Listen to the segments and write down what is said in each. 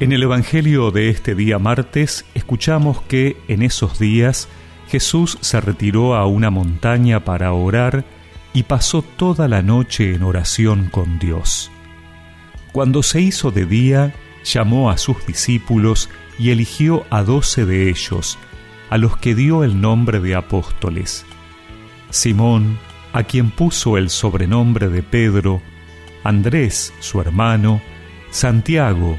En el Evangelio de este día martes escuchamos que en esos días Jesús se retiró a una montaña para orar y pasó toda la noche en oración con Dios. Cuando se hizo de día, llamó a sus discípulos y eligió a doce de ellos, a los que dio el nombre de apóstoles. Simón, a quien puso el sobrenombre de Pedro, Andrés, su hermano, Santiago,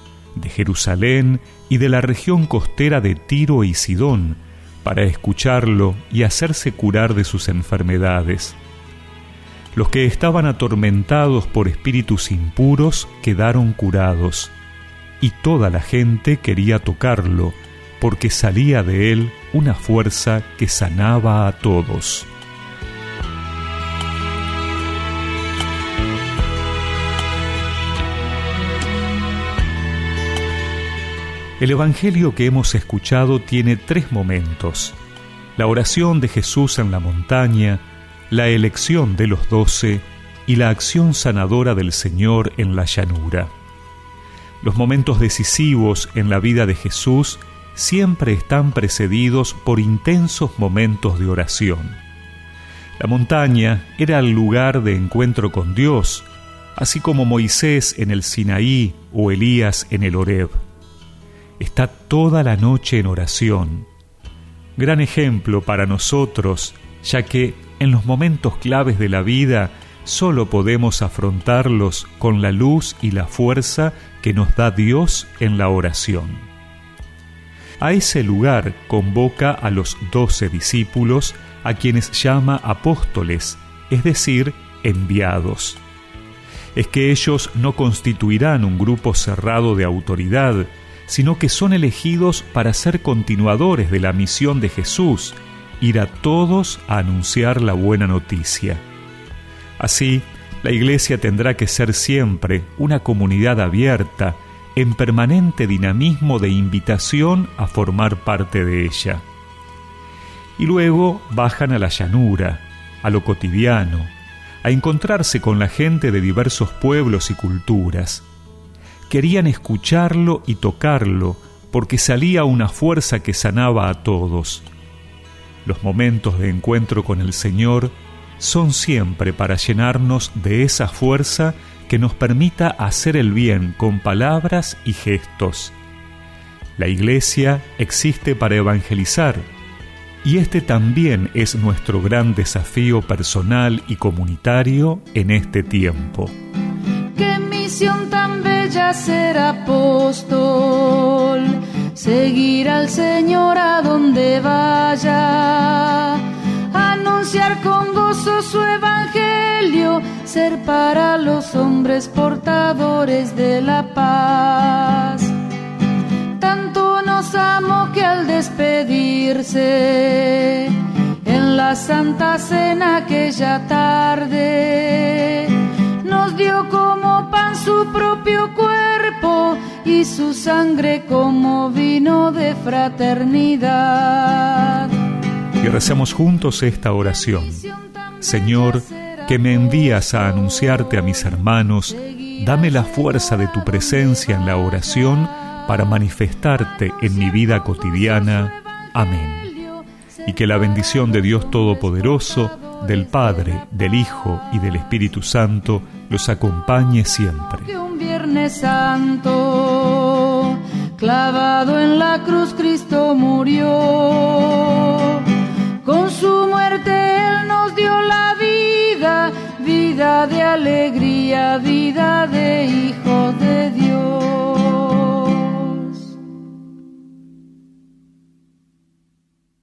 de Jerusalén y de la región costera de Tiro y Sidón, para escucharlo y hacerse curar de sus enfermedades. Los que estaban atormentados por espíritus impuros quedaron curados, y toda la gente quería tocarlo, porque salía de él una fuerza que sanaba a todos. El Evangelio que hemos escuchado tiene tres momentos. La oración de Jesús en la montaña, la elección de los doce y la acción sanadora del Señor en la llanura. Los momentos decisivos en la vida de Jesús siempre están precedidos por intensos momentos de oración. La montaña era el lugar de encuentro con Dios, así como Moisés en el Sinaí o Elías en el Horeb está toda la noche en oración. Gran ejemplo para nosotros, ya que en los momentos claves de la vida solo podemos afrontarlos con la luz y la fuerza que nos da Dios en la oración. A ese lugar convoca a los doce discípulos, a quienes llama apóstoles, es decir, enviados. Es que ellos no constituirán un grupo cerrado de autoridad, sino que son elegidos para ser continuadores de la misión de Jesús, ir a todos a anunciar la buena noticia. Así, la Iglesia tendrá que ser siempre una comunidad abierta, en permanente dinamismo de invitación a formar parte de ella. Y luego bajan a la llanura, a lo cotidiano, a encontrarse con la gente de diversos pueblos y culturas, querían escucharlo y tocarlo, porque salía una fuerza que sanaba a todos. Los momentos de encuentro con el Señor son siempre para llenarnos de esa fuerza que nos permita hacer el bien con palabras y gestos. La Iglesia existe para evangelizar, y este también es nuestro gran desafío personal y comunitario en este tiempo. ¡Qué misión tan ser apóstol, seguir al Señor a donde vaya, anunciar con gozo su evangelio, ser para los hombres portadores de la paz. Tanto nos amo que al despedirse en la Santa Cena aquella tarde, y su sangre como vino de fraternidad. Y recemos juntos esta oración. Señor, que me envías a anunciarte a mis hermanos, dame la fuerza de tu presencia en la oración para manifestarte en mi vida cotidiana. Amén. Y que la bendición de Dios Todopoderoso, del Padre, del Hijo y del Espíritu Santo los acompañe siempre. Santo, clavado en la cruz, Cristo murió. Con su muerte Él nos dio la vida, vida de alegría, vida de hijo de Dios.